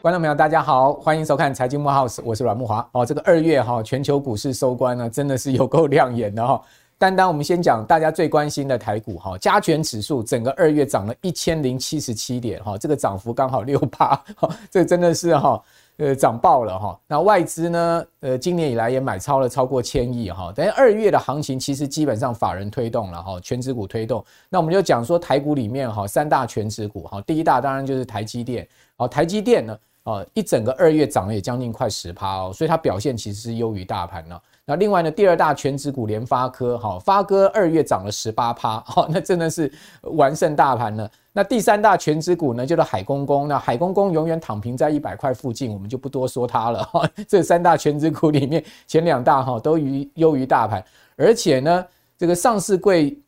观众朋友，大家好，欢迎收看财经慕 House，我是阮木华。哦，这个二月哈，全球股市收官呢，真的是有够亮眼的哈。单单我们先讲大家最关心的台股哈，加权指数整个二月涨了一千零七十七点哈，这个涨幅刚好六趴，这真的是哈，呃，涨爆了哈。那外资呢，呃，今年以来也买超了超过千亿哈。等于二月的行情其实基本上法人推动了哈，权值股推动。那我们就讲说台股里面哈，三大权值股哈，第一大当然就是台积电，好，台积电呢。哦，一整个二月涨了也将近快十趴哦，所以它表现其实是优于大盘了。那另外呢，第二大权值股联发科，哈，发哥二月涨了十八趴，哈，那真的是完胜大盘了。那第三大权值股呢，就是海公公，那海公公永远躺平在一百块附近，我们就不多说它了。哈，这三大权值股里面，前两大哈都于优于大盘，而且呢，这个上市柜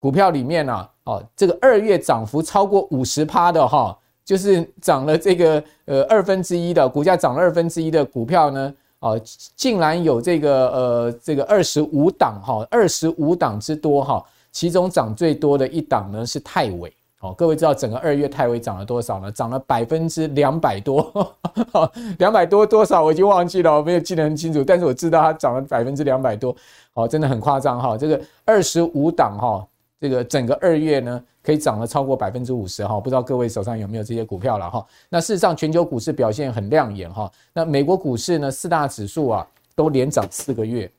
股票里面呢，哦，这个二月涨幅超过五十趴的哈。就是涨了这个呃二分之一的股价涨了二分之一的股票呢，哦，竟然有这个呃这个二十五档哈，二十五档之多哈，其中涨最多的一档呢是泰伟哦，各位知道整个二月泰威涨了多少呢？涨了百分之两百多，两百多多少我已经忘记了，我没有记得很清楚，但是我知道它涨了百分之两百多，哦，真的很夸张哈，这个二十五档哈。这个整个二月呢，可以涨了超过百分之五十哈，不知道各位手上有没有这些股票了哈？那事实上，全球股市表现很亮眼哈。那美国股市呢，四大指数啊都连涨四个月。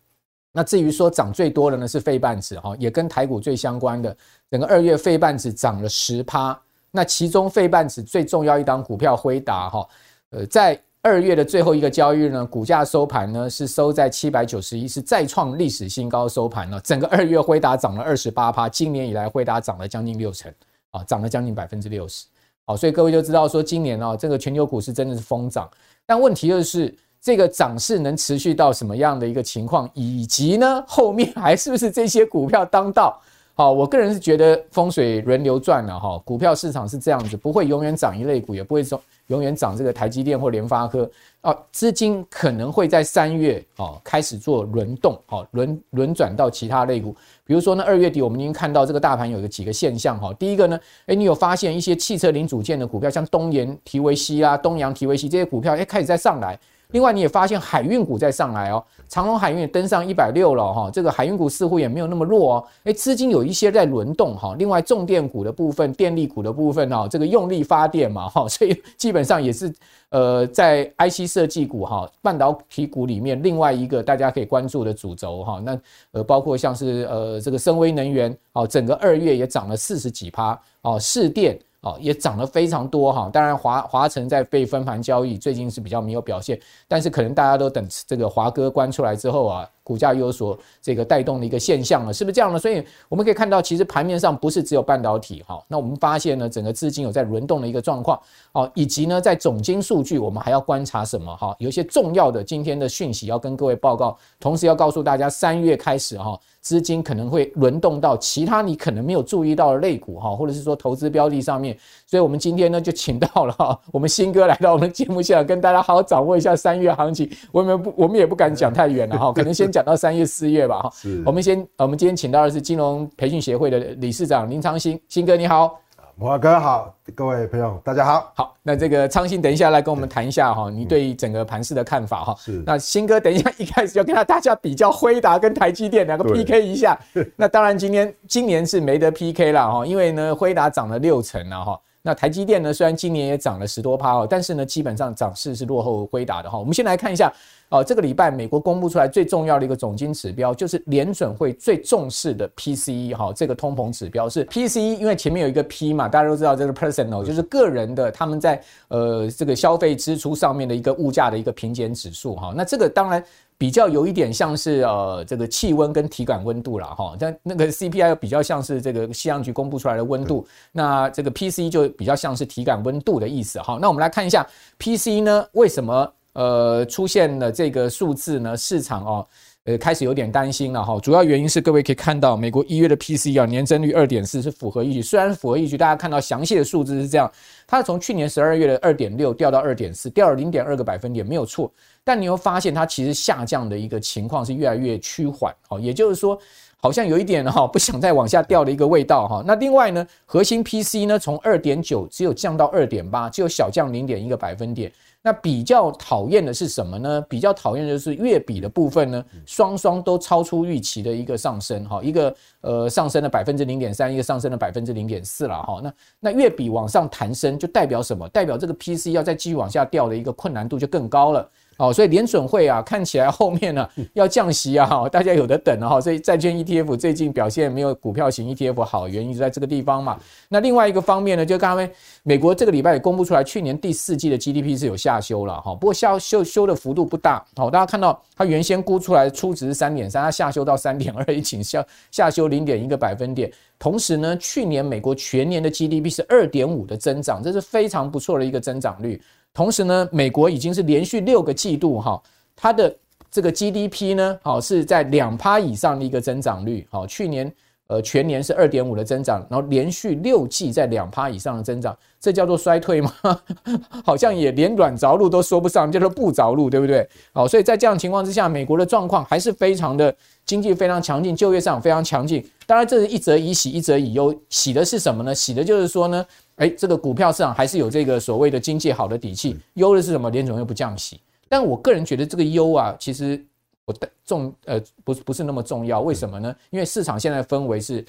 那至于说涨最多的呢，是费半指哈，也跟台股最相关的，整个二月费半指涨了十趴。那其中费半指最重要一档股票辉达哈，呃，在二月的最后一个交易日呢，股价收盘呢是收在七百九十一，是再创历史新高收盘了。整个二月辉达涨了二十八趴，今年以来辉达涨了将近六成啊，涨了将近百分之六十。好，所以各位就知道说，今年啊，这个全球股市真的是疯涨。但问题就是，这个涨势能持续到什么样的一个情况，以及呢，后面还是不是这些股票当道？好，我个人是觉得风水轮流转了哈，股票市场是这样子，不会永远涨一类股，也不会说。永远涨这个台积电或联发科啊，资金可能会在三月啊开始做轮动，好轮轮转到其他类股，比如说呢，二月底我们已经看到这个大盘有个几个现象哈，第一个呢，诶，你有发现一些汽车零组件的股票，像东研、提维西啊、东洋、提维西这些股票，诶，开始在上来。另外，你也发现海运股在上来哦，长隆海运登上一百六了哈，这个海运股似乎也没有那么弱哦，诶，资金有一些在轮动哈。另外，重电股的部分、电力股的部分哦，这个用力发电嘛哈，所以基本上也是呃，在 IC 设计股哈、半导体股里面另外一个大家可以关注的主轴哈。那呃，包括像是呃这个森崴能源哦，整个二月也涨了四十几趴哦，士电。哦，也涨了非常多哈，当然华华晨在被分盘交易，最近是比较没有表现，但是可能大家都等这个华哥关出来之后啊。股价有所这个带动的一个现象了，是不是这样呢？所以我们可以看到，其实盘面上不是只有半导体哈。那我们发现呢，整个资金有在轮动的一个状况哦，以及呢，在总经数据，我们还要观察什么哈？有一些重要的今天的讯息要跟各位报告，同时要告诉大家，三月开始哈，资金可能会轮动到其他你可能没有注意到的类股哈，或者是说投资标的上面。所以我们今天呢，就请到了哈，我们新哥来到我们节目现场，跟大家好好掌握一下三月行情。我们不，我们也不敢讲太远了哈，可能先。讲到三月四月吧，哈，我们先，我们今天请到的是金融培训协会的理事长林昌兴，兴哥你好，慕驊哥好，各位朋友大家好，好，那这个昌兴等一下来跟我们谈一下哈，你对整个盘市的看法哈，是，那兴哥等一下一开始就跟他大家比较辉达跟台积电两个 PK 一下，那当然今天今年是没得 PK 了哈，因为呢辉达涨了六成了哈，那台积电呢虽然今年也涨了十多趴哦，但是呢基本上涨势是落后辉达的哈，我们先来看一下。哦，这个礼拜美国公布出来最重要的一个总经指标，就是联准会最重视的 PCE 哈，这个通膨指标是 PCE，因为前面有一个 P 嘛，大家都知道这个 personal 就是个人的，他们在呃这个消费支出上面的一个物价的一个平减指数哈。那这个当然比较有一点像是呃这个气温跟体感温度了哈，但那个 CPI 比较像是这个气象局公布出来的温度，那这个 PCE 就比较像是体感温度的意思哈。那我们来看一下 PCE 呢，为什么？呃，出现了这个数字呢，市场哦，呃，开始有点担心了哈。主要原因是各位可以看到，美国一月的 PCE 啊，年增率二点四是符合预期，虽然符合预期，大家看到详细的数字是这样，它从去年十二月的二点六掉到二点四，掉了零点二个百分点，没有错。但你会发现它其实下降的一个情况是越来越趋缓，哦，也就是说。好像有一点哈不想再往下掉的一个味道哈。那另外呢，核心 PC 呢从二点九只有降到二点八，只有小降零点一个百分点。那比较讨厌的是什么呢？比较讨厌的就是月比的部分呢，双双都超出预期的一个上升哈，一个呃上升了百分之零点三，一个上升了百分之零点四了哈。那那月比往上弹升，就代表什么？代表这个 PC 要再继续往下掉的一个困难度就更高了。哦，所以联准会啊，看起来后面呢要降息啊，大家有的等了哈。所以债券 ETF 最近表现没有股票型 ETF 好，原因就在这个地方嘛。那另外一个方面呢，就刚才美国这个礼拜也公布出来，去年第四季的 GDP 是有下修了哈，不过下修修的幅度不大。好，大家看到它原先估出来初值是三点三，它下修到三点二，仅下下修零点一个百分点。同时呢，去年美国全年的 GDP 是二点五的增长，这是非常不错的一个增长率。同时呢，美国已经是连续六个季度哈，它的这个 GDP 呢，好是在两趴以上的一个增长率。好，去年呃全年是二点五的增长，然后连续六季在两趴以上的增长，这叫做衰退吗？好像也连软着陆都说不上，叫做不着陆，对不对？好，所以在这样情况之下，美国的状况还是非常的经济非常强劲，就业市场非常强劲。当然，这是一则以喜，一则以忧。喜的是什么呢？喜的就是说呢。哎，这个股票市场还是有这个所谓的经济好的底气。忧的是什么？联总又不降息。但我个人觉得这个忧啊，其实我的重呃不不是那么重要。为什么呢？因为市场现在氛围是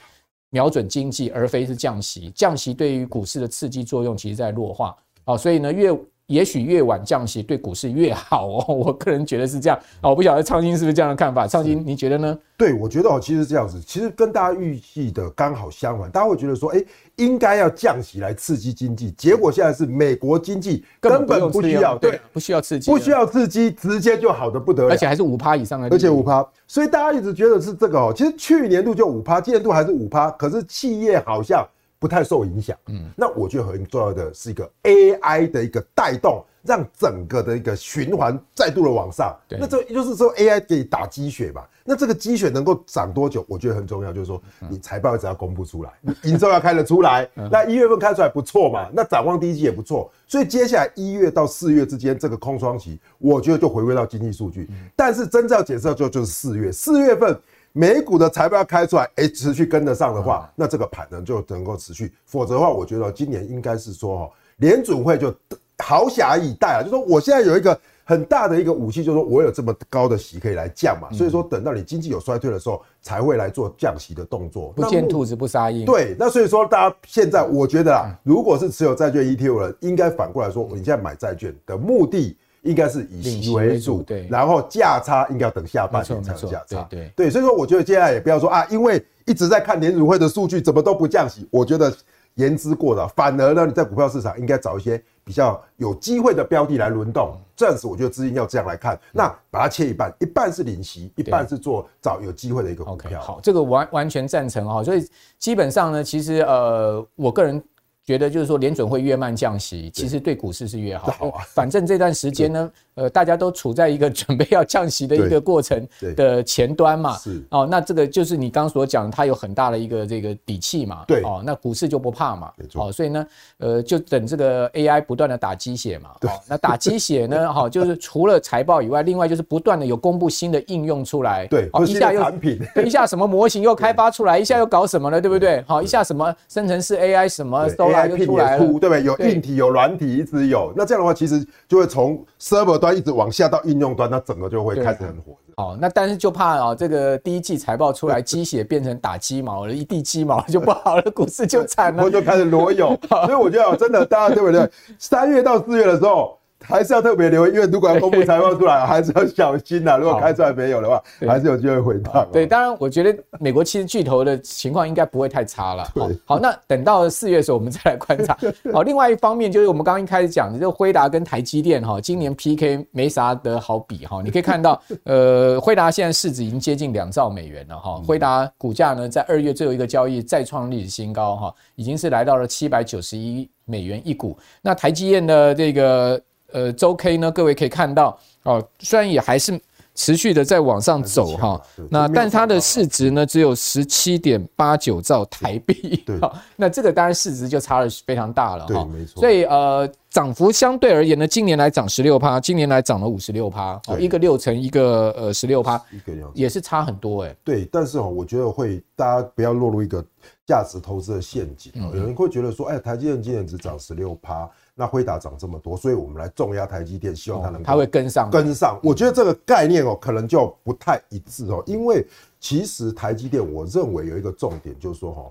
瞄准经济，而非是降息。降息对于股市的刺激作用，其实在弱化。好，所以呢，越也许越晚降息对股市越好哦。我个人觉得是这样。啊，我不晓得昌兴是不是这样的看法？昌兴，你觉得呢？对，我觉得哦，其实这样子，其实跟大家预计的刚好相反。大家会觉得说，哎，应该要降息来刺激经济，结果现在是美国经济根本不需要，对，不需要刺激，不需要刺激，直接就好的不得了，而且还是五趴以上的，而且五趴。所以大家一直觉得是这个哦，其实去年度就五趴，今年度还是五趴，可是企业好像不太受影响。嗯，那我觉得很重要的是一个 AI 的一个带动。让整个的一个循环再度的往上，那这就是说 AI 给你打鸡血吧？那这个鸡血能够涨多久？我觉得很重要，就是说你财报只要公布出来，营收要开得出来，那一月份开出来不错嘛，那展望第一季也不错，所以接下来一月到四月之间这个空窗期，我觉得就回归到经济数据。但是真正要检测就就是四月，四月份美股的财报要开出来，哎，持续跟得上的话，那这个盘呢就能够持续，否则的话，我觉得今年应该是说哈，联准会就。好侠以待啊，就是说我现在有一个很大的一个武器，就是说我有这么高的息可以来降嘛，所以说等到你经济有衰退的时候，才会来做降息的动作。不见兔子不撒鹰。对，那所以说大家现在我觉得啊，如果是持有债券 ETF 的人，应该反过来说，你现在买债券的目的应该是以息为主，对，然后价差应该要等下半年才有价差。对对，所以说我觉得接下来也不要说啊，因为一直在看联储会的数据，怎么都不降息，我觉得言之过早。反而呢，你在股票市场应该找一些。比较有机会的标的来轮动，这样子我觉得资金要这样来看，那把它切一半，一半是领息，一半是做找有机会的一个股票。好，这个完完全赞成哈，所以基本上呢，其实呃，我个人。觉得就是说，联准会越慢降息，其实对股市是越好。好啊，反正这段时间呢，呃，大家都处在一个 准备要降息的一个过程的前端嘛。是哦，那这个就是你刚刚所讲，它有很大的一个这个底气嘛。对哦，那股市就不怕嘛。哦，所以呢，呃，就等这个 AI 不断的打鸡血嘛。对。那打鸡血呢，哈，就是除了财报以外，另外就是不断的有公布新的应用出来。对。哦，一下又产品，一下什么模型又开发出来，一下又搞什么了，对不对？好，一下什么生成式 AI 什么都。IP 也出，对不对？有硬体有软体，一直有。那这样的话，其实就会从 server 端一直往下到应用端，那整个就会开始很火。哦，那但是就怕啊，这个第一季财报出来，鸡血变成打鸡毛了，一地鸡毛就不好了，股市就惨了，我就开始裸泳。所以我觉得真的，大家对不对？三月到四月的时候。还是要特别留意，因为如果要公布财报出来，还是要小心呐。如果开出来没有的话，还是有机会回档。对，当然，我觉得美国其实巨头的情况应该不会太差了。好，好，那等到四月的时候，我们再来观察。好，另外一方面就是我们刚刚一开始讲的，就辉达跟台积电哈，今年 PK 没啥得好比哈。你可以看到，呃，辉达现在市值已经接近两兆美元了哈。辉达股价呢，在二月最后一个交易再创历史新高哈，已经是来到了七百九十一美元一股。那台积电的这个。呃，周 K 呢，各位可以看到哦，虽然也还是持续的在往上走哈，那但它的市值呢只有十七点八九兆台币，对，那这个当然市值就差了非常大了哈，对，没错。所以呃，涨幅相对而言呢，今年来涨十六趴，今年来涨了五十六趴，一个六成，一个呃十六趴，一个也是差很多哎、欸。对，但是哦，我觉得会大家不要落入一个价值投资的陷阱。有人会觉得说，哎，台积电今年只涨十六趴，那辉达涨这么多，所以我们来重压台积电，希望它能它会跟上跟上。我觉得这个概念哦，可能就不太一致哦，因为其实台积电，我认为有一个重点就是说哈，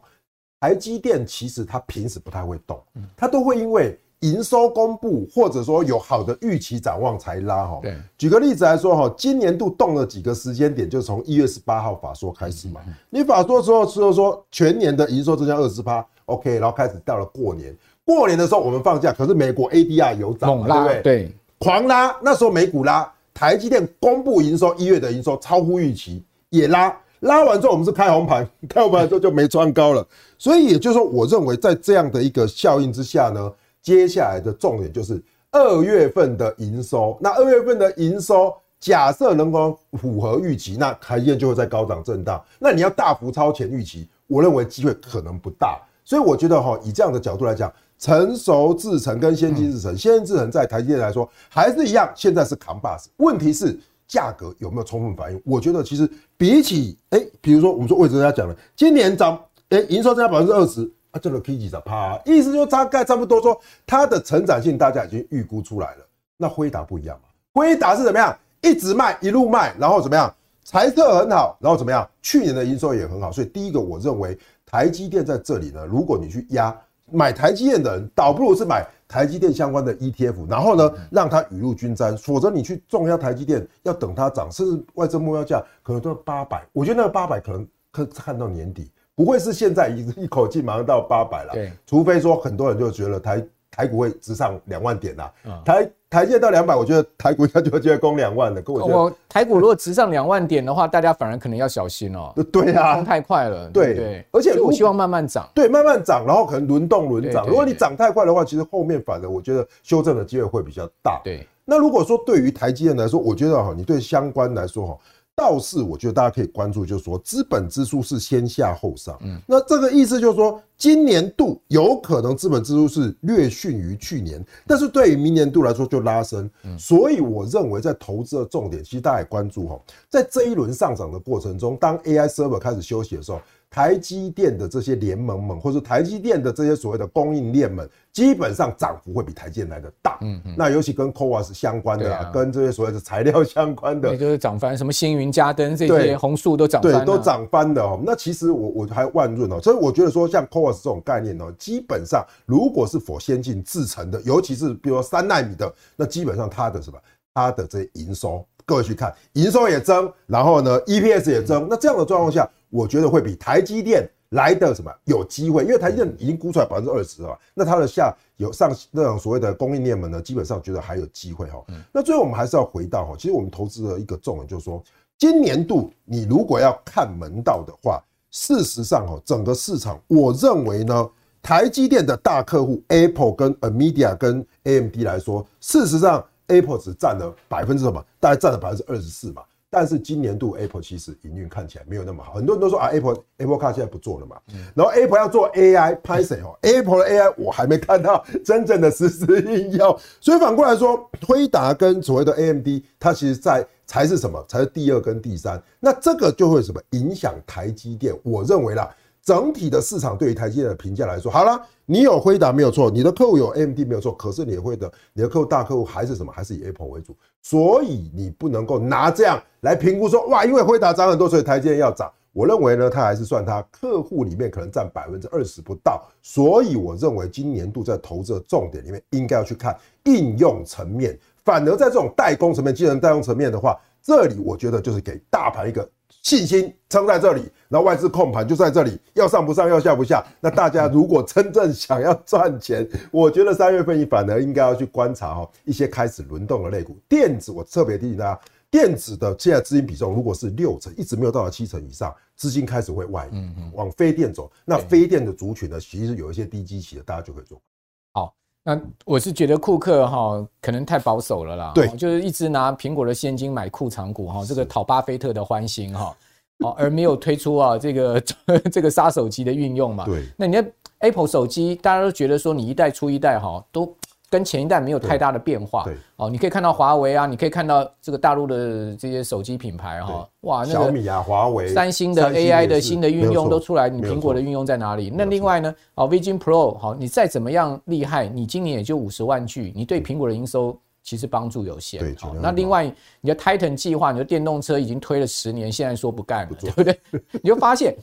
台积电其实它平时不太会动，它都会因为。营收公布，或者说有好的预期展望才拉哈。对，举个例子来说哈，今年度动了几个时间点，就从一月十八号法说开始嘛。你法说之后说说全年的营收增加二十趴，OK，然后开始到了过年，过年的时候我们放假，可是美国 ADR 有涨，对不对？对，狂拉，那时候美股拉，台积电公布营收，一月的营收超乎预期，也拉，拉完之后我们是开红盘，开红盘之后就没穿高了。所以也就是说，我认为在这样的一个效应之下呢。接下来的重点就是二月份的营收。那二月份的营收，假设能够符合预期，那台积电就会在高档震荡。那你要大幅超前预期，我认为机会可能不大。所以我觉得哈，以这样的角度来讲，成熟制程跟先进制程，先进制程在台积电来说还是一样，现在是扛把子。问题是价格有没有充分反应？我觉得其实比起哎，比如说我们说魏哲家讲了，今年涨哎营收增加百分之二十。啊，这个 K 几的啪，意思就大概差不多说，它的成长性大家已经预估出来了。那辉达不一样嘛？辉达是怎么样？一直卖，一路卖，然后怎么样？财测很好，然后怎么样？去年的营收也很好。所以第一个，我认为台积电在这里呢，如果你去压买台积电的人，倒不如是买台积电相关的 ETF，然后呢，让它雨露均沾。否则你去重压台积电，要等它涨，甚至外资目标价可能都要八百。我觉得那个八百可能可看到年底。不会是现在一一口气马上到八百了，对，除非说很多人就觉得台台股会直上两万点啦，台台积到两百，我觉得台股它就会就会攻两万了。跟我觉得台股如果直上两万点的话，大家反而可能要小心哦。对啊，冲太快了，对对。而且我希望慢慢涨，对，慢慢涨，然后可能轮动轮涨。如果你涨太快的话，其实后面反而我觉得修正的机会会比较大。对。那如果说对于台积电来说，我觉得哈，你对相关来说哈。倒是我觉得大家可以关注，就是说资本支出是先下后上，嗯，那这个意思就是说，今年度有可能资本支出是略逊于去年，但是对于明年度来说就拉升，嗯所以我认为在投资的重点，其实大家也关注哈，在这一轮上涨的过程中，当 AI server 开始休息的时候。台积电的这些联盟们，或者台积电的这些所谓的供应链们，基本上涨幅会比台积电来的大。嗯嗯。那尤其跟 CoWoS 相关的，啊，跟这些所谓的材料相关的，也就是涨翻，什么星云、嘉登这些红树都涨翻，对，都涨翻的哦。那其实我我还万润哦，所以我觉得说像 CoWoS 这种概念哦，基本上如果是 for 先进制成的，尤其是比如说三纳米的，那基本上它的什么，它的这些营收，各位去看，营收也增，然后呢 EPS 也增，那这样的状况下。我觉得会比台积电来的什么有机会，因为台积电已经估出来百分之二十了，那它的下有上那种所谓的供应链们呢，基本上觉得还有机会哈。那最后我们还是要回到哈，其实我们投资的一个重点就是说，今年度你如果要看门道的话，事实上哦，整个市场我认为呢，台积电的大客户 Apple 跟 NVIDIA 跟 AMD 来说，事实上 Apple 只占了百分之什么？大概占了百分之二十四嘛。但是今年度 Apple 其实营运看起来没有那么好，很多人都说啊 Apple Apple Car 现在不做了嘛，然后 Apple 要做 AI 拍谁哦？Apple 的 AI 我还没看到真正的实时应用，所以反过来说，推达跟所谓的 AMD，它其实在才是什么？才是第二跟第三，那这个就会什么影响台积电？我认为啦。整体的市场对于台积电的评价来说，好了，你有辉达没有错，你的客户有 AMD 没有错，可是你会的，你的客户大客户还是什么？还是以 Apple 为主，所以你不能够拿这样来评估说，哇，因为辉达涨很多，所以台积电要涨。我认为呢，它还是算它客户里面可能占百分之二十不到，所以我认为今年度在投资的重点里面，应该要去看应用层面，反而在这种代工层面、技能代工层面的话，这里我觉得就是给大盘一个。信心撑在这里，然后外资控盘就在这里，要上不上，要下不下。那大家如果真正想要赚钱，我觉得三月份你反而应该要去观察哦一些开始轮动的类股。电子，我特别提醒大家，电子的现在资金比重如果是六成，一直没有到达七成以上，资金开始会外移，往非电走。那非电的族群呢，其实有一些低基期的，大家就可以做。好，那我是觉得库克哈可能太保守了啦，对，就是一直拿苹果的现金买库藏股哈，这个讨巴菲特的欢心哈。哦，而没有推出啊这个 这个杀手级的运用嘛？对。那你的 Apple 手机，大家都觉得说你一代出一代哈，都跟前一代没有太大的变化。对，哦，你可以看到华为啊，你可以看到这个大陆的这些手机品牌哈，哇，那个小米啊，华为、三星的 AI 的新的运用都出来，你苹果的运用在哪里？那另外呢，哦，Vision Pro 好，你再怎么样厉害，你今年也就五十万句，你对苹果的营收其实帮助有限。对，那另外你的 Titan 计划，你的电动车已经推了十年，现在说不干了，对不对？你就发现。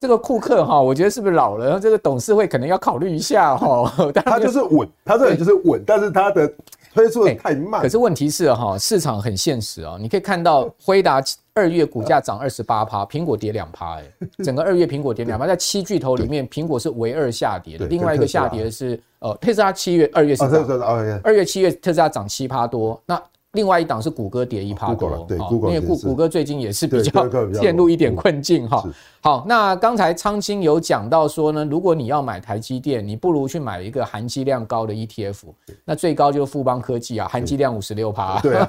这个库克哈，我觉得是不是老了？这个董事会可能要考虑一下哈。他就是稳，他这里就是稳，但是他的推出的太慢。可是问题是哈，市场很现实啊。你可以看到辉达二月股价涨二十八趴，苹果跌两趴，哎，整个二月苹果跌两趴，在七巨头里面，苹果是唯二下跌的。另外一个下跌的是呃，特斯拉七月二月是二月七月特斯拉涨七趴多。那另外一档是谷歌跌一趴多，对，因为谷谷歌最近也是比较 陷入一点困境哈。好，那刚才昌兴有讲到说呢，如果你要买台积电，你不如去买一个含积量高的 ETF，那最高就是富邦科技啊，含积量五十六趴。对，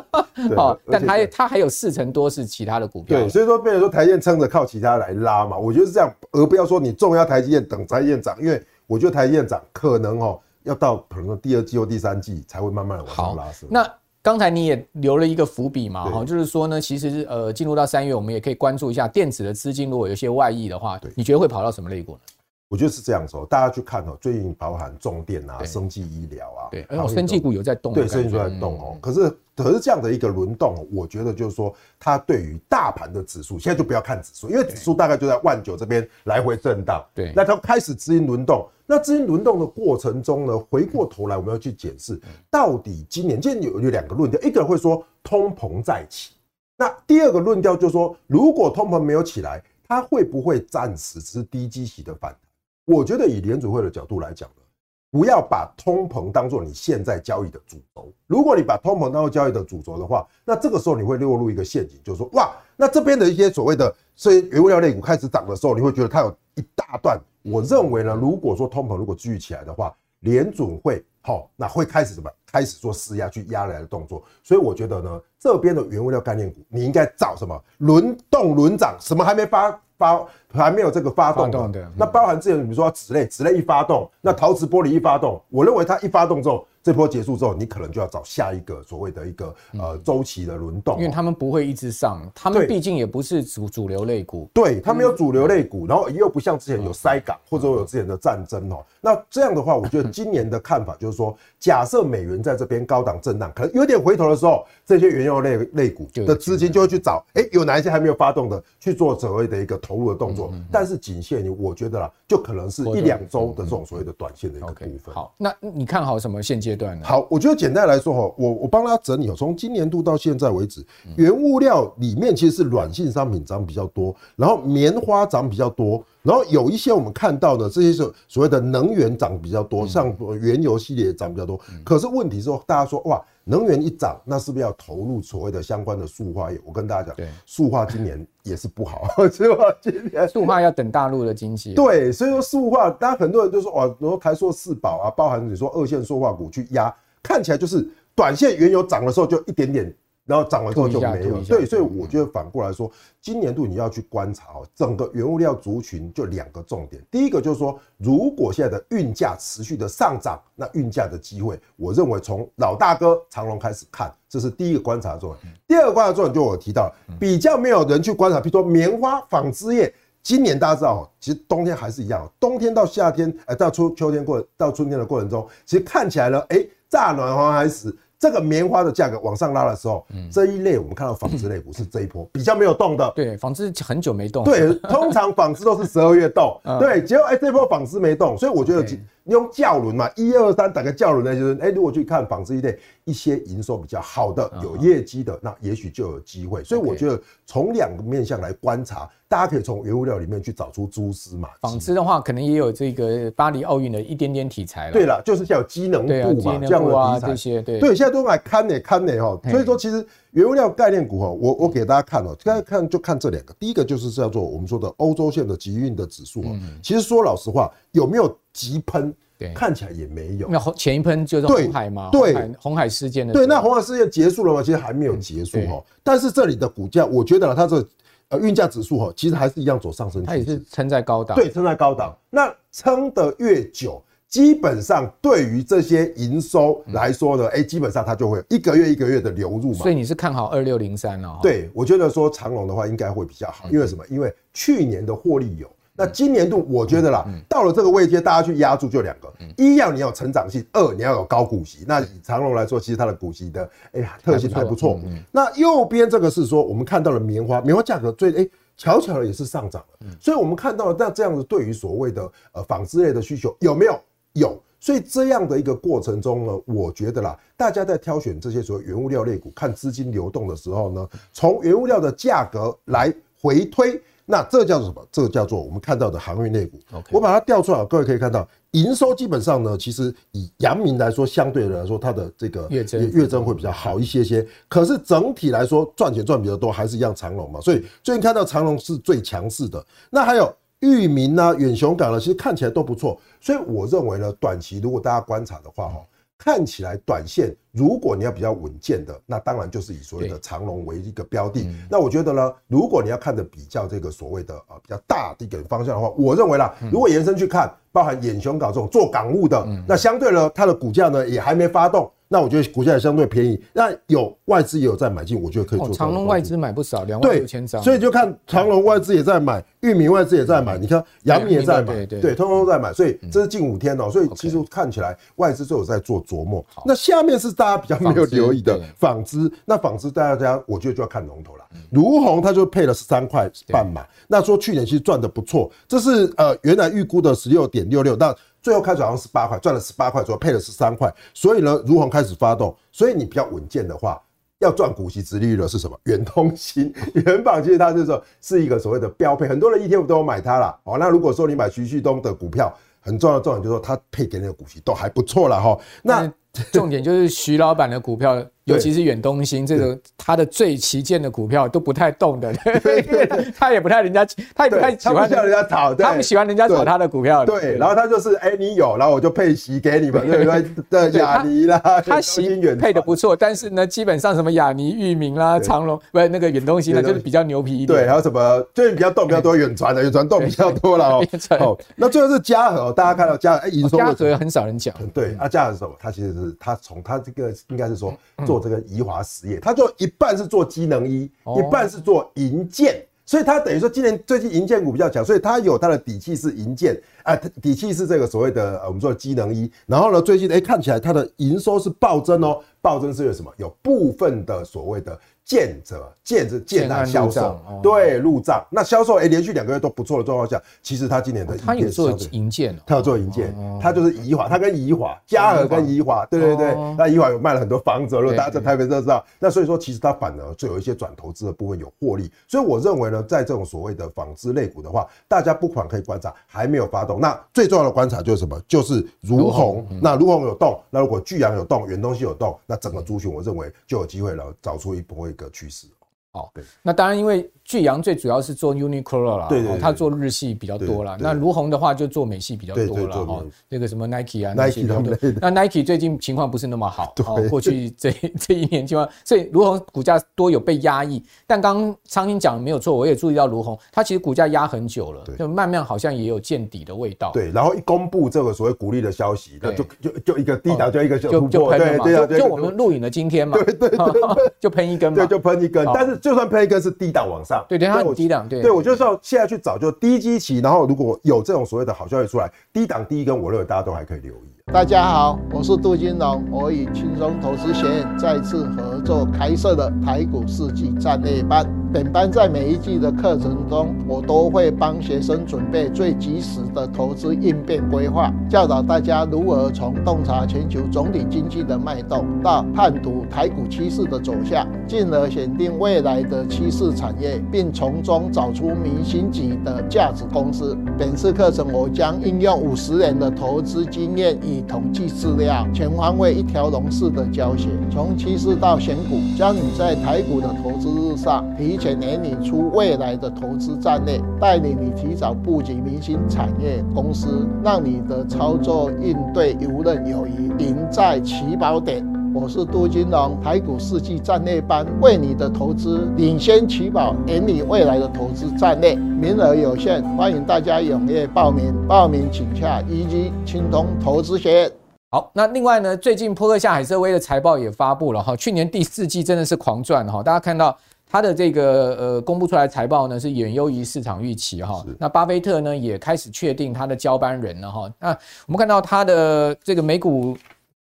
好，但它它还有四成多是其他的股票。对，所以说变成说台积电撑着靠其他来拉嘛，我觉得是这样，而不要说你重要台积电等台积电涨，因为我觉得台积电涨可能哦要到可能第二季或第三季才会慢慢的往上拉升。那刚才你也留了一个伏笔嘛，哈，就是说呢，其实呃，进入到三月，我们也可以关注一下电子的资金，如果有些外溢的话，对，你觉得会跑到什么类股呢？我觉得是这样说，大家去看哦，最近包含重电啊、生技医疗啊，对，然后生技股有在动，对，生技股在动哦。可是，可是这样的一个轮动，我觉得就是说，它对于大盘的指数，现在就不要看指数，因为指数大概就在万九这边来回震荡，对，那它开始资金轮动。那资金轮动的过程中呢，回过头来我们要去检视，到底今年，今年有有两个论调，一个人会说通膨再起，那第二个论调就是说，如果通膨没有起来，它会不会暂时是低基期的反弹？我觉得以联储会的角度来讲呢，不要把通膨当做你现在交易的主轴。如果你把通膨当做交易的主轴的话，那这个时候你会落入一个陷阱，就是说，哇，那这边的一些所谓的这些原物料类股开始涨的时候，你会觉得它有一大段。我认为呢，如果说通膨如果继续起来的话，联准会好，那会开始什么？开始做施压去压来的动作。所以我觉得呢，这边的原物料概念股，你应该找什么轮动轮涨，什么还没发发还没有这个发动的，那包含之前比如说纸类，纸类一发动，那陶瓷玻璃一发动，我认为它一发动之后。这波结束之后，你可能就要找下一个所谓的一个呃周期的轮动，因为他们不会一直上，他们毕竟也不是主主流类股，对，他们有主流类股，然后又不像之前有塞港或者有之前的战争哦。那这样的话，我觉得今年的看法就是说，假设美元在这边高档震荡，可能有点回头的时候，这些原油类类股的资金就会去找，哎，有哪一些还没有发动的，去做所谓的一个投入的动作。但是仅限于我觉得啦，就可能是一两周的这种所谓的短线的一个部分。好，那你看好什么现阶段呢？好，我觉得简单来说哈，我我帮他整理哦，从今年度到现在为止，原物料里面其实是软性商品涨比较多，然后棉花涨比较多，然后有一些我们看到的这些是所谓的能源涨比较多，像原油系列涨比较多。可是问题是，大家说哇，能源一涨，那是不是要投入所谓的相关的塑化业？我跟大家讲，塑化今年也是不好，塑化？今年塑化要等大陆的经济。对，所以说塑化，大家很多人就说哇，然后台塑四宝啊，包含你说二线塑化股去压。看起来就是短线原油涨的时候就一点点，然后涨完之后就没有。对，所以我觉得反过来说，今年度你要去观察哦，整个原物料族群就两个重点。第一个就是说，如果现在的运价持续的上涨，那运价的机会，我认为从老大哥长隆开始看，这是第一个观察重点。第二个观察重点就我提到，比较没有人去观察，比如说棉花、纺织业，今年大家知道，其实冬天还是一样，冬天到夏天，哎，到秋秋天过到春天的过程中，其实看起来呢，哎。乍暖还寒时，这个棉花的价格往上拉的时候，这一类我们看到纺织类股是这一波比较没有动的。对，纺织很久没动。对，通常纺织都是十二月动。对，结果哎，这波纺织没动，所以我觉得用教轮嘛，一二三打个教轮呢，就是哎，如果去看纺织一类一些营收比较好的、有业绩的，那也许就有机会。所以我觉得从两个面向来观察。大家可以从原物料里面去找出蛛丝马迹。纺织的话，可能也有这个巴黎奥运的一点点题材了。对了，就是像有机能布嘛，这样的题材。这些对对，现在都来看呢，看呢哈。所以说，其实原物料概念股哈，我我给大家看哦，大家看就看这两个。第一个就是叫做我们说的欧洲线的集运的指数啊。其实说老实话，有没有急喷？对，看起来也没有。那前一喷就是红海吗？对，红海事件的。对，那红海事件结束了吗？其实还没有结束哈。但是这里的股价，我觉得它这。呃，运价指数哈，其实还是一样走上升，它也是撑在高档，对，撑在高档。那撑得越久，基本上对于这些营收来说呢，哎，基本上它就会一个月一个月的流入嘛。所以你是看好二六零三哦？对，我觉得说长龙的话应该会比较好，因为什么？因为去年的获利有，那今年度我觉得啦，到了这个位阶，大家去压住就两个，一要你要有成长性，二你要有高股息。那以长隆来说，其实它的股息的哎呀特性还不错。那右边这个是说我们看到了棉花，棉花价格最哎。巧巧的也是上涨了，所以我们看到了那这样子对于所谓的呃纺织类的需求有没有？有，所以这样的一个过程中呢，我觉得啦，大家在挑选这些所谓原物料类股，看资金流动的时候呢，从原物料的价格来回推。那这叫做什么？这个叫做我们看到的航运类股。我把它调出来，各位可以看到，营收基本上呢，其实以阳明来说，相对来说它的这个月增月增会比较好一些些。可是整体来说，赚钱赚比较多，还是一样长隆嘛。所以最近看到长隆是最强势的。那还有裕民啊、远雄港呢，其实看起来都不错。所以我认为呢，短期如果大家观察的话，哈。看起来短线，如果你要比较稳健的，那当然就是以所谓的长龙为一个标的。那我觉得呢，如果你要看的比较这个所谓的呃比较大的一个方向的话，我认为啦，如果延伸去看，包含远雄港这种做港务的，那相对呢，它的股价呢也还没发动。那我觉得股价也相对便宜，那有外资也有在买进，我觉得可以做。长隆外资买不少，两万六千张。所以就看长隆外资也在买，玉米外资也在买，你看阳明也在买，对，通通都在买。所以这是近五天哦，所以其实看起来外资都有在做琢磨。那下面是大家比较没有留意的纺织，那纺织大家我觉得就要看龙头了。如虹它就配了十三块半嘛，那说去年其实赚的不错，这是呃原来预估的十六点六六，那。最后开始好像十八块，赚了十八块左右，配了十三块，所以呢，如虹开始发动，所以你比较稳健的话，要赚股息殖利率的是什么？远通新、远榜，其实它就是说是一个所谓的标配，很多人 ETF 都有买它啦。哦，那如果说你买徐旭东的股票，很重要的重点就是说它配给你的股息都还不错了哈。那重点就是徐老板的股票。尤其是远东新这个，它的最旗舰的股票都不太动的，对，他也不太人家，他也不太喜欢叫人家炒，他不喜欢人家炒他的股票，对，然后他就是，哎，你有，然后我就配息给你们，对。不 对？对，雅尼啦，他息配的不错，但是呢，基本上什么雅尼、域名啦、长隆，不是那个远东新呢，就是比较牛皮一点，对，还有什么最近比较动比较多远传的，远传动比较多了哦。那最后是嘉禾，大家看到嘉禾，哎，营收嘉禾很少人讲，对，啊，嘉禾是什么？他其实是他从他这个应该是说做。这个宜华实业，他做一半是做机能衣，一半是做银建，所以他等于说今年最近银建股比较强，所以他有他的底气是银建，啊，底气是这个所谓的我们说的机能衣。然后呢，最近哎看起来它的营收是暴增哦，暴增是有什么？有部分的所谓的。建者建着建案销售，对入账，那销售哎连续两个月都不错的状况下，其实他今年的他有做银建，他有做银建，他就是宜华，他跟宜华嘉禾跟宜华，对对对，那宜华有卖了很多房子，如果大家在台北都知道，那所以说其实他反而就有一些转投资的部分有获利，所以我认为呢，在这种所谓的纺织类股的话，大家不妨可以观察，还没有发动，那最重要的观察就是什么？就是如虹，那如虹有动，那如果巨阳有动，远东西有动，那整个族群我认为就有机会了，找出一波一个趋势。哦，对，那当然因为。聚阳最主要是做 Uniqlo 啦，对，他做日系比较多啦。那如虹的话就做美系比较多了哈。那个什么 Nike 啊那些都，那 Nike 最近情况不是那么好，过去这 这一年情况，所以如虹股价多有被压抑。但刚刚昌兴讲的没有错，我也注意到如虹，它其实股价压很久了，就慢慢好像也有见底的味道。对，然后一公布这个所谓鼓励的消息，那就就就一个低档就一个就就喷了嘛，就我们录影的今天嘛，对 对对，就喷一根嘛，对，就喷一根。但是就算喷一根是低档往上。对，等，它很低档，对，对，我就是要现在去找，就低基期，然后如果有这种所谓的好消息出来，低档第一根，我认为大家都还可以留意。大家好，我是杜金龙，我与轻松投资学院再次合作开设的台股四季战略班。本班在每一季的课程中，我都会帮学生准备最及时的投资应变规划，教导大家如何从洞察全球总体经济的脉动，到判读台股趋势的走向，进而选定未来的趋势产业，并从中找出明星级的价值公司。本次课程我将应用五十年的投资经验与统计资料，全方位一条龙式的教学，从趋势到选股，教你在台股的投资日上提前年拟出未来的投资战略，带领你提早布局明星产业公司，让你的操作应对游刃有余，赢在起跑点。我是杜金龙，台股世纪战略班为你的投资领先起跑，引领未来的投资战略，名额有限，欢迎大家踊跃报名。报名请洽一级青通投资学院。好，那另外呢，最近波克夏海瑟威的财报也发布了哈，去年第四季真的是狂赚哈，大家看到。它的这个呃公布出来财报呢是远优于市场预期哈，那巴菲特呢也开始确定他的交班人了哈。那我们看到它的这个美股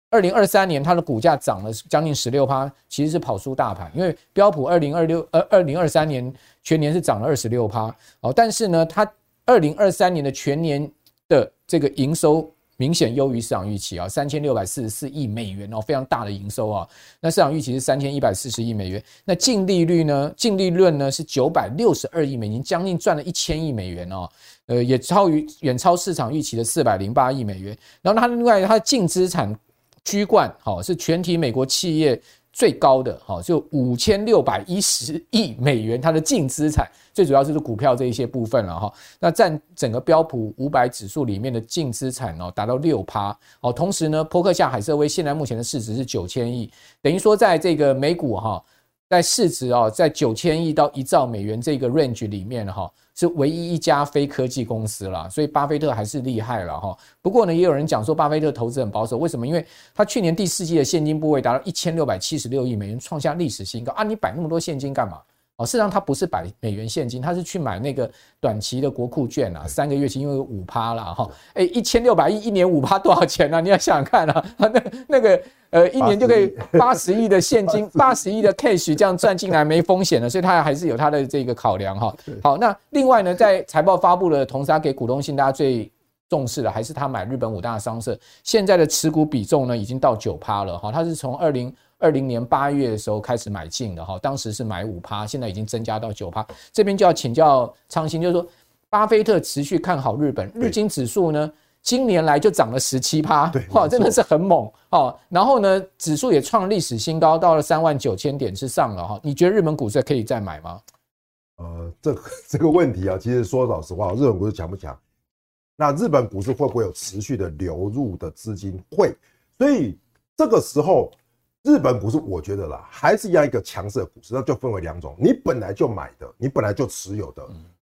二零二三年它的股价涨了将近十六趴，其实是跑输大盘，因为标普二零二六呃二零二三年全年是涨了二十六趴哦，但是呢它二零二三年的全年的这个营收。明显优于市场预期啊，三千六百四十四亿美元哦，非常大的营收啊。那市场预期是三千一百四十亿美元。那净利率呢？净利润呢是九百六十二亿美金，将近赚了一千亿美元哦。呃，也超于远超市场预期的四百零八亿美元。然后它另外它的净资产居冠，好是全体美国企业。最高的好就五千六百一十亿美元，它的净资产最主要就是股票这一些部分了哈。那占整个标普五百指数里面的净资产哦，达到六趴哦。同时呢，波克夏海瑟威现在目前的市值是九千亿，等于说在这个美股哈，在市值哦，在九千亿到一兆美元这个 range 里面哈。是唯一一家非科技公司了，所以巴菲特还是厉害了哈。不过呢，也有人讲说巴菲特投资很保守，为什么？因为他去年第四季的现金部位达到一千六百七十六亿美元，创下历史新高啊！你摆那么多现金干嘛？哦，事实上他不是摆美元现金，他是去买那个短期的国库券啊，三个月期因为有五趴了哈。哎，一千六百亿一年五趴多少钱呢、啊？你要想想看啊，那那个。呃，一年就可以八十亿的现金，八十亿的 cash 这样赚进来没风险的，所以他还是有他的这个考量哈。好，那另外呢，在财报发布的同时，他给股东信，大家最重视的还是他买日本五大商社，现在的持股比重呢已经到九趴了哈。他是从二零二零年八月的时候开始买进的哈，当时是买五趴，现在已经增加到九趴。这边就要请教昌兴，就是说巴菲特持续看好日本日经指数呢？今年来就涨了十七趴，哇，真的是很猛哦。然后呢，指数也创历史新高，到了三万九千点之上了哈。你觉得日本股市可以再买吗？呃，这 这个问题啊，其实说老实话，日本股市强不强？那日本股市会不会有持续的流入的资金？会。所以这个时候，日本股市我觉得啦，还是要一个强势的股市，那就分为两种：你本来就买的，你本来就持有的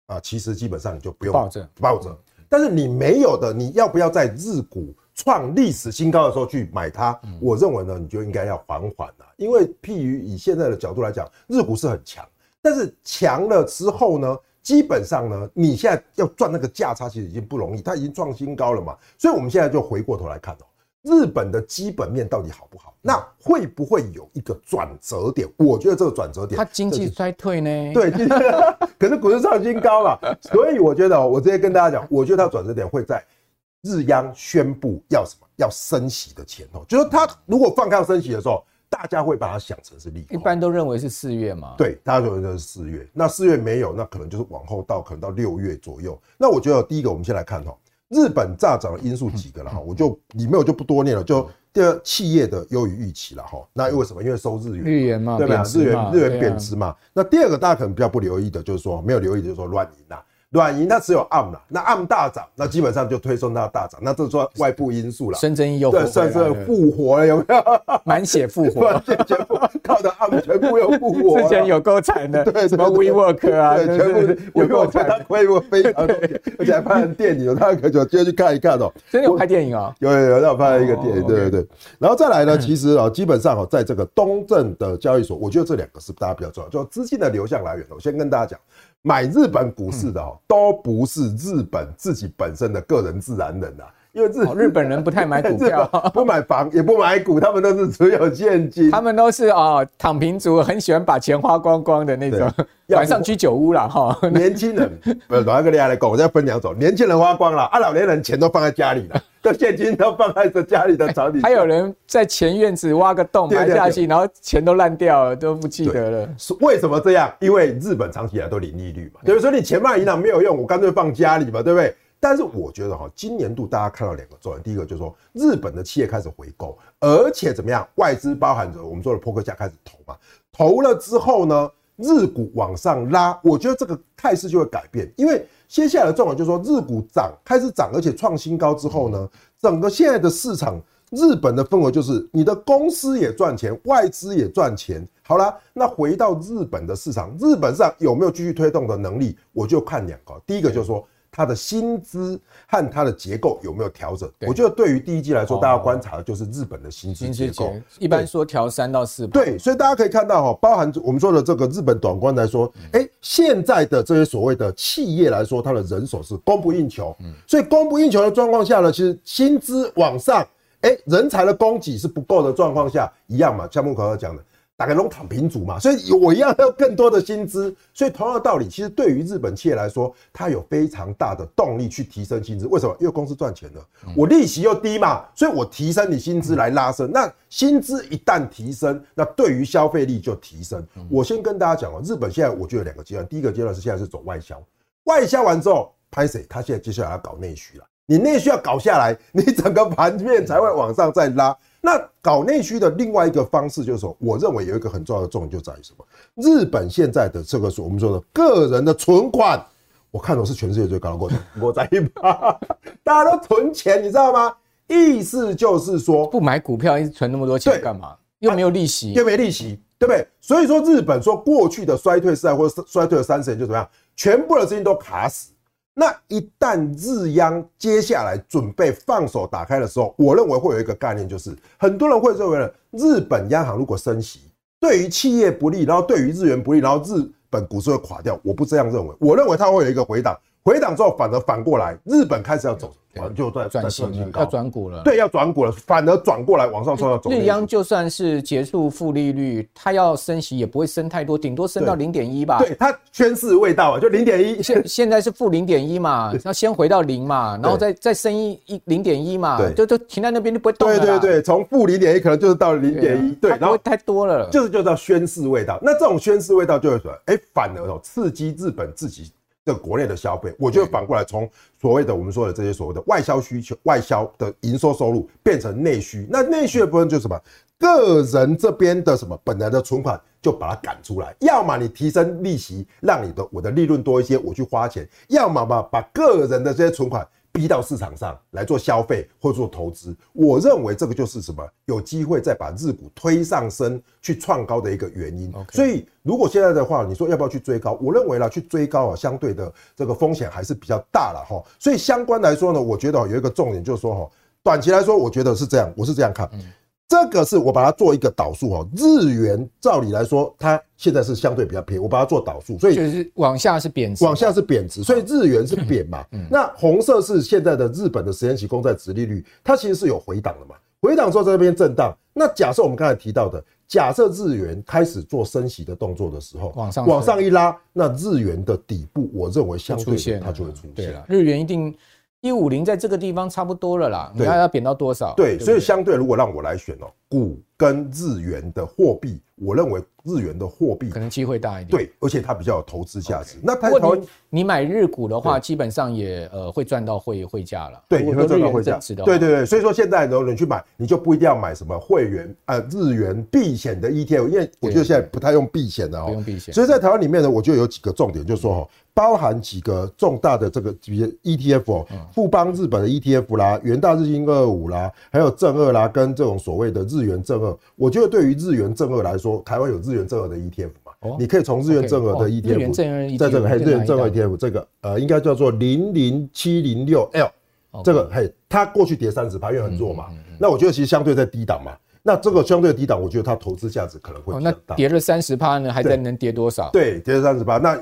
啊，其实基本上你就不用抱着抱着。但是你没有的，你要不要在日股创历史新高的时候去买它？我认为呢，你就应该要缓缓了，因为譬如以现在的角度来讲，日股是很强，但是强了之后呢，基本上呢，你现在要赚那个价差其实已经不容易，它已经创新高了嘛，所以我们现在就回过头来看哦。日本的基本面到底好不好？那会不会有一个转折点？我觉得这个转折点，它经济衰退呢？对，可是股市创新高了，所以我觉得，我直接跟大家讲，我觉得它转折点会在日央宣布要什么，要升息的前头。就是它如果放开要升息的时候，大家会把它想成是利空。一般都认为是四月嘛？对，大家认为是四月。那四月没有，那可能就是往后到可能到六月左右。那我觉得第一个，我们先来看哈。日本炸涨的因素几个了哈，我就里面我就不多念了，就第二企业的优于预期了哈。那因为什么？因为收日元，日元嘛，对吧？日元日元贬值嘛。那第二个大家可能比较不留意的，就是说没有留意，就是说乱银呐。软银它只有 ARM 了，那 ARM 大涨，那基本上就推送它大涨，那这是说外部因素了。孙正义又对，算是复活了，有没有？满血复活，全部靠的 ARM 全部又复活。之前有够惨的，对，什么 WeWork 啊，全部有够惨，他规模非常大，而且还拍成电影，大家可以就接去看一看哦。真的有拍电影啊？有有有，那我拍了一个电影，对对对。然后再来呢，其实啊，基本上哦，在这个东证的交易所，我觉得这两个是大家比较重要，就资金的流向来源。我先跟大家讲。买日本股市的哦，都不是日本自己本身的个人自然人呐，因为日日本人不太买股票，不买房也不买股，他们都是只有现金，他们都是哦躺平族，很喜欢把钱花光光的那种，晚上居酒屋了哈。年轻人，不是，老一个厉害来讲，我再分两种，年轻人花光了，啊，老年人钱都放在家里了。的现金都放在这家里的床底，还有人在前院子挖个洞埋下去，然后钱都烂掉了，都不记得了。是为什么这样？因为日本长期以来都零利率嘛，对不对？所以你钱放银行没有用，我干脆放家里嘛，对不对？但是我觉得哈，今年度大家看到两个重点，第一个就是说日本的企业开始回购，而且怎么样？外资包含着我们说的破克价开始投嘛，投了之后呢，日股往上拉，我觉得这个态势就会改变，因为。接下来的状况就是说，日股涨开始涨，而且创新高之后呢，整个现在的市场日本的氛围就是你的公司也赚钱，外资也赚钱。好啦，那回到日本的市场，日本上有没有继续推动的能力？我就看两个，第一个就是说。它的薪资和它的结构有没有调整？我觉得对于第一季来说，大家观察的就是日本的薪资结构。一般说调三到四。对，所以大家可以看到哈，包含我们说的这个日本短观来说，哎，现在的这些所谓的企业来说，它的人手是供不应求。所以供不应求的状况下呢，其实薪资往上，哎，人才的供给是不够的状况下，一样嘛，像木可可讲的。大概拢躺平族嘛，所以我一样要更多的薪资。所以同样的道理，其实对于日本企业来说，它有非常大的动力去提升薪资。为什么？因为公司赚钱了，我利息又低嘛，所以我提升你薪资来拉升。那薪资一旦提升，那对于消费力就提升。我先跟大家讲哦，日本现在我觉得两个阶段，第一个阶段是现在是走外销，外销完之后拍谁？他现在接下来要搞内需了。你内需要搞下来，你整个盘面才会往上再拉。那搞内需的另外一个方式就是说，我认为有一个很重要的重点就在于什么？日本现在的这个我们说的个人的存款，我看到是全世界最高的国家，我在一趴，大家都存钱，你知道吗？意思就是说，不买股票，一直存那么多钱干嘛？又没有利息，又没利息，对不对？所以说，日本说过去的衰退时代或者衰退了三十年就怎么样，全部的资金都卡死。那一旦日央接下来准备放手打开的时候，我认为会有一个概念，就是很多人会认为呢，日本央行如果升息，对于企业不利，然后对于日元不利，然后日本股市会垮掉。我不这样认为，我认为它会有一个回档，回档之后反而反过来，日本开始要走。就在转型了，要转股了。对，要转股了，反而转过来往上冲要走。日央就算是结束负利率，它要升息也不会升太多，顶多升到零点一吧。对，它宣示味道啊，就零点一。现 现在是负零点一嘛，要先回到零嘛，然后再再升一一零点一嘛，就就停在那边就不会动了。对对对，从负零点一可能就是到零点一，对，然后太多了，就是就叫宣示味道。那这种宣示味道就是说，哎，反而哦刺激日本自己。这个国内的消费，我觉得反过来从所谓的我们说的这些所谓的外销需求、外销的营收收入变成内需，那内需的部分就是什么？个人这边的什么本来的存款就把它赶出来，要么你提升利息，让你的我的利润多一些，我去花钱；要么嘛把个人的这些存款。逼到市场上来做消费或做投资，我认为这个就是什么有机会再把日股推上升去创高的一个原因。所以如果现在的话，你说要不要去追高？我认为呢，去追高啊，相对的这个风险还是比较大了哈。所以相关来说呢，我觉得有一个重点就是说哈，短期来说，我觉得是这样，我是这样看。这个是我把它做一个导数哦，日元照理来说，它现在是相对比较便宜，我把它做导数，所以就是往下是贬值，往下是贬值，所以日元是贬嘛。那红色是现在的日本的十年期公债殖利率，它其实是有回档的嘛，回档之后在这边震荡。那假设我们刚才提到的，假设日元开始做升息的动作的时候，往上往上一拉，那日元的底部，我认为相对它就会出现。对了，日元一定。一五零在这个地方差不多了啦，你看要贬到多少？对，所以相对如果让我来选哦，股跟日元的货币，我认为。日元的货币可能机会大一点，对，而且它比较有投资价值。Okay. 那台湾你买日股的话，基本上也呃会赚到汇汇价了。对，也会赚到汇价。对对对，所以说现在有人去买，你就不一定要买什么汇元呃日元避险的 ETF，因为我觉得现在不太用避险的哦，不用避险。所以在台湾里面呢，我觉得有几个重点，就是说哈，包含几个重大的这个 ETF 哦，富邦日本的 ETF 啦，元大日经二二五啦，还有正二啦，跟这种所谓的日元正二，我觉得对于日元正二来说，台湾有日。元正二的 ETF 嘛，你可以从日元正二的 ETF，在这个嘿，日元正二 ETF 这个呃，应该叫做零零七零六 L，这个嘿，它过去跌三十趴，因为很弱嘛，那我觉得其实相对在低档嘛，那这个相对的低档，我觉得它投资价值可能会比较大。那跌了三十趴呢，还在能跌多少？对，跌了三十趴，那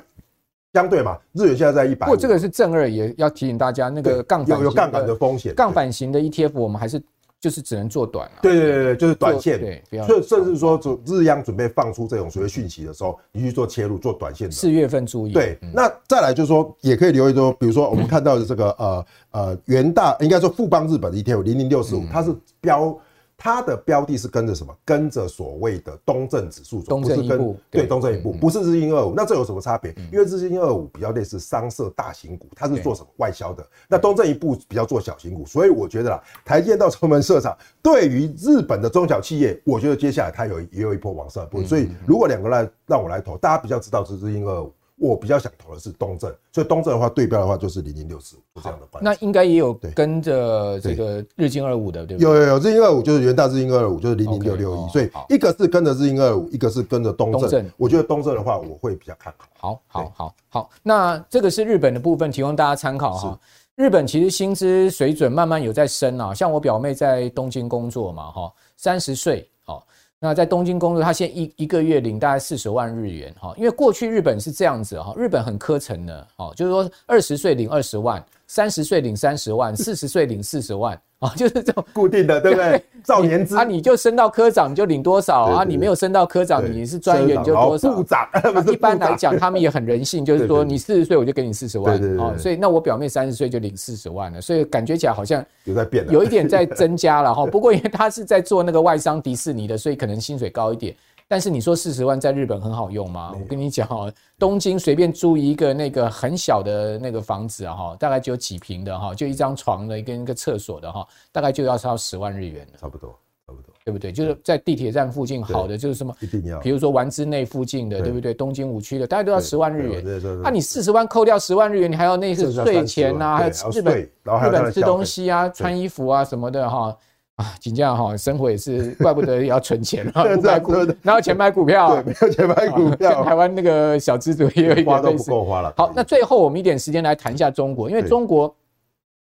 相对嘛，日元现在在一百。不过这个是正二，也要提醒大家，那个杠杆有杠杆的风险，杠杆型的 ETF 我们还是。就是只能做短了，对对对对，就是短线，对，所以甚至说，就日央准备放出这种所谓讯息的时候，你去做切入，做短线的。四月份注意，对，那再来就是说，也可以留意说，比如说我们看到的这个呃呃元大，应该说富邦日本的 ETF 零零六四五，它是标。它的标的是跟着什么？跟着所谓的东证指数走，不是跟对东证一部，不是日经二五。那这有什么差别？因为日经二五比较类似商社大型股，它是做什么外销的。那东证一部比较做小型股，所以我觉得啦，台积电到城门社场，对于日本的中小企业，我觉得接下来它有也有一波往上的波。所以如果两个来让我来投，大家比较知道是日经二五。我比较想投的是东证，所以东证的话对标的话就是零零六四五，这样的关系。那应该也有跟着这个日经二五的，对不对？有有有，日经二五就是元大日经二五，就是零零六六一，所以一个是跟着日经二五，一个是跟着东证。我觉得东证的话，我会比较看好。好，好，好，好。那这个是日本的部分，提供大家参考哈。日本其实薪资水准慢慢有在升啊，像我表妹在东京工作嘛，哈，三十岁，好，那在东京工作，他现一一个月领大概四十万日元，哈，因为过去日本是这样子哈，日本很苛层的，哦，就是说二十岁领二十万，三十岁领三十万，四十岁领四十万。啊，就是这种 固定的，对不对？照 年资啊，你就升到科长你就领多少啊？你没有升到科长，你是专员你就多少。部长，一般来讲，他们也很人性，就是说你四十岁我就给你四十万啊。所以那我表妹三十岁就领四十万了，所以感觉起来好像有在变，有一点在增加了哈。不过因为他是在做那个外商迪士尼的，所以可能薪水高一点。但是你说四十万在日本很好用吗？我跟你讲哦，东京随便租一个那个很小的那个房子啊，哈，大概只有几平的哈，就一张床的跟一个厕所的哈，大概就要超十万日元了。差不多，差不多，对不对？就是在地铁站附近好的就是什么，一定要，比如说丸之内附近的，对不对？东京五区的，大概都要十万日元。那你四十万扣掉十万日元，你还要那些税钱呐，还有日本日本吃东西啊、穿衣服啊什么的哈。啊，紧张哈，生活也是，怪不得要存钱啊，不买股，哪有钱买股票？对，没有钱买股票。台湾那个小资族也有一点花都不够花了。好，那最后我们一点时间来谈一下中国，因为中国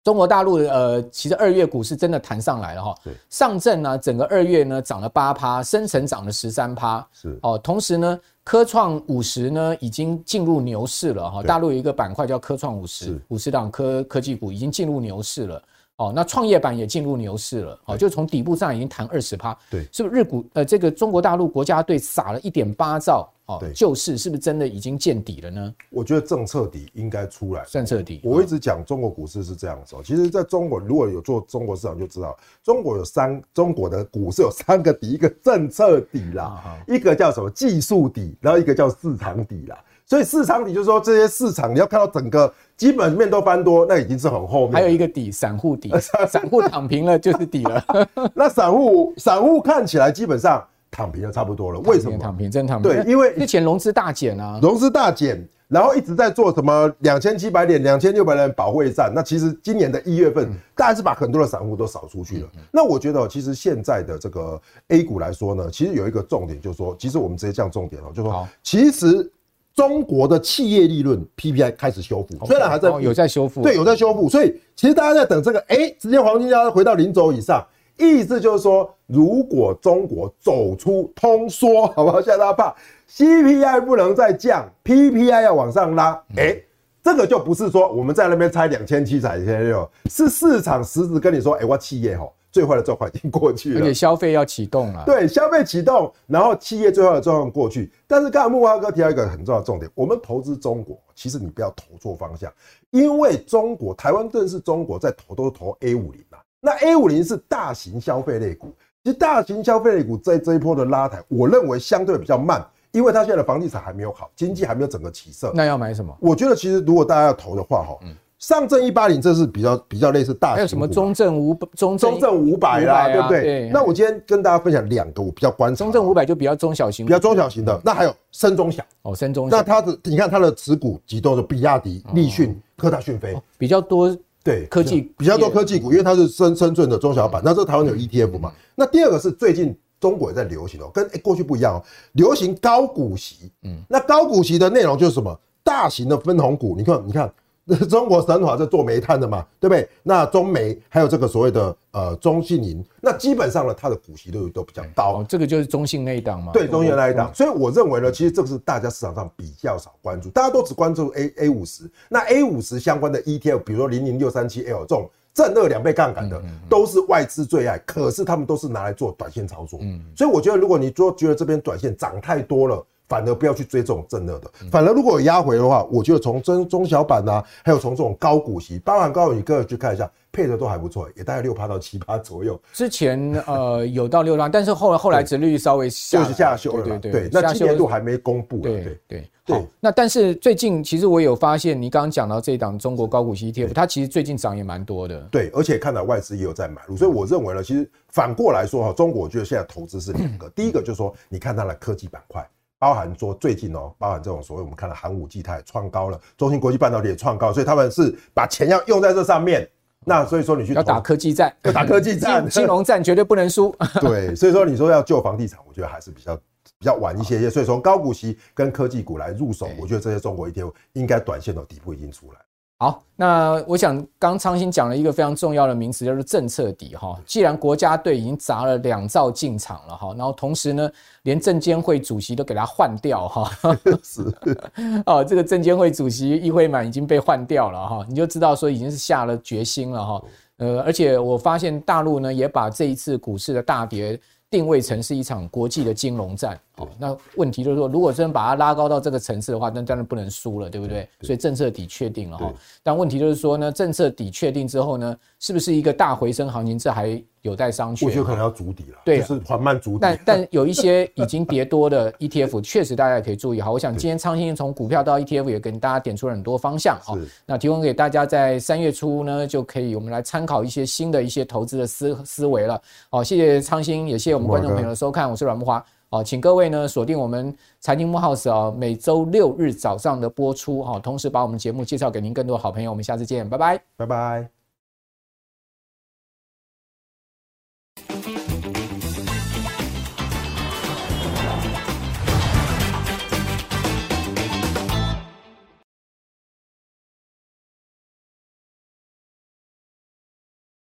中国大陆呃，其实二月股市真的弹上来了哈。对，上证呢，整个二月呢涨了八趴，深成涨了十三趴。是哦，同时呢，科创五十呢已经进入牛市了哈。大陆有一个板块叫科创五十，五十档科科技股已经进入牛市了。哦，那创业板也进入牛市了，哦，就从底部上已经弹二十趴，对，是不是日股？呃，这个中国大陆国家队撒了一点八兆，哦，对，救市是不是真的已经见底了呢？我觉得政策底应该出来，政策底。我一直讲中国股市是这样子，其实在中国如果有做中国市场就知道，中国有三，中国的股市有三个底，一个政策底啦，一个叫什么技术底，然后一个叫市场底啦。所以市场底就是说，这些市场你要看到整个基本面都翻多，那已经是很后面。还有一个底，散户底，散户躺平了就是底了。那散户散户看起来基本上躺平的差不多了。为什么躺平？真躺平。对，因为之前融资大减啊，融资大减，然后一直在做什么两千七百点、两千六百点保卫战。那其实今年的一月份，大概是把很多的散户都扫出去了。那我觉得，其实现在的这个 A 股来说呢，其实有一个重点，就是说，其实我们直接降重点哦，就是说，其实。中国的企业利润 PPI 开始修复，虽然还在有在修复，对，有在修复，所以其实大家在等这个，哎，直接黄金价回到零轴以上，意思就是说，如果中国走出通缩，好不好？现在大家怕 CPI 不能再降，PPI 要往上拉，哎，这个就不是说我们在那边猜两千七、两千六，是市场实质跟你说，哎，我企业吼。最坏的状况已经过去了，而且消费要启动了。对，消费启动，然后企业最坏的状况过去。但是刚才慕驊哥提到一个很重要的重点，我们投资中国，其实你不要投错方向，因为中国台湾正是中国在投，都是投 A 五零嘛。那 A 五零是大型消费类股，其实大型消费类股在这一波的拉抬，我认为相对比较慢，因为它现在的房地产还没有好，经济还没有整个起色。那要买什么？我觉得其实如果大家要投的话，哈，嗯。上证一八零，这是比较比较类似大型，还有什么中证五中中证五百啦，对不对？那我今天跟大家分享两个我比较关注。中证五百就比较中小型，比较中小型的。那还有深中小哦，深中小。那它的你看它的持股集中的比亚迪、立讯、科大讯飞比较多，对科技比较多科技股，因为它是深深圳的中小板。那这台湾有 ETF 嘛？那第二个是最近中国也在流行哦，跟过去不一样哦，流行高股息。嗯，那高股息的内容就是什么？大型的分红股，你看，你看。中国神华在做煤炭的嘛，对不对？那中煤还有这个所谓的呃中信银，那基本上呢，它的股息率都比较高。哦，这个就是中信那一档嘛。对，中信那一档。所以我认为呢，其实这个是大家市场上比较少关注，大家都只关注 A A 五十。那 A 五十相关的 ETF，比如说零零六三七 L 这种正二两倍杠杆的，都是外资最爱。可是他们都是拿来做短线操作。嗯。所以我觉得，如果你说觉得这边短线涨太多了。反而不要去追这种正热的，反而如果有压回的话，我觉得从中中小板啊，还有从这种高股息，包含高股息，各位去看一下，配的都还不错，也大概六趴到七趴左右。之前呃有到六趴，但是后来后来殖率稍微下就是下修了，对对对。那今年度还没公布，对对对对。那但是最近其实我有发现，你刚刚讲到这一档中国高股息 ETF，它其实最近涨也蛮多的。对，而且看到外资也有在买入，所以我认为呢，其实反过来说哈，中国我觉得现在投资是两个，第一个就是说，你看它的科技板块。包含说最近哦，包含这种所谓我们看到寒武纪它也创高了，中芯国际半导体也创高，所以他们是把钱要用在这上面。那所以说你去 要打科技战，要打科技战，金融战绝对不能输。对，所以说你说要救房地产，我觉得还是比较比较晚一些些。所以从高股息跟科技股来入手，我觉得这些中国 ETF 应该短线的底部已经出来。好，那我想刚昌兴讲了一个非常重要的名词，就是政策底哈。既然国家队已经砸了两兆进场了哈，然后同时呢，连证监会主席都给他换掉哈。是 哦，这个证监会主席易会满已经被换掉了哈，你就知道说已经是下了决心了哈。呃，而且我发现大陆呢也把这一次股市的大跌。定位成是一场国际的金融战，哦，那问题就是说，如果真的把它拉高到这个层次的话，那当然不能输了，对不对？所以政策底确定了哈，但问题就是说呢，政策底确定之后呢，是不是一个大回升行情？这还有待商榷。我觉得可能要筑底了，对，就是缓慢筑底。但但有一些已经跌多的 ETF，确实大家也可以注意好。我想今天昌兴从股票到 ETF 也给大家点出了很多方向哈。那提供给大家在三月初呢，就可以我们来参考一些新的一些投资的思思维了。好，谢谢昌兴，也谢谢我们观众朋友的收看，我是阮木华。好，请各位呢锁定我们财经木 House 啊，每周六日早上的播出哈，同时把我们节目介绍给您更多好朋友。我们下次见，拜拜，拜拜。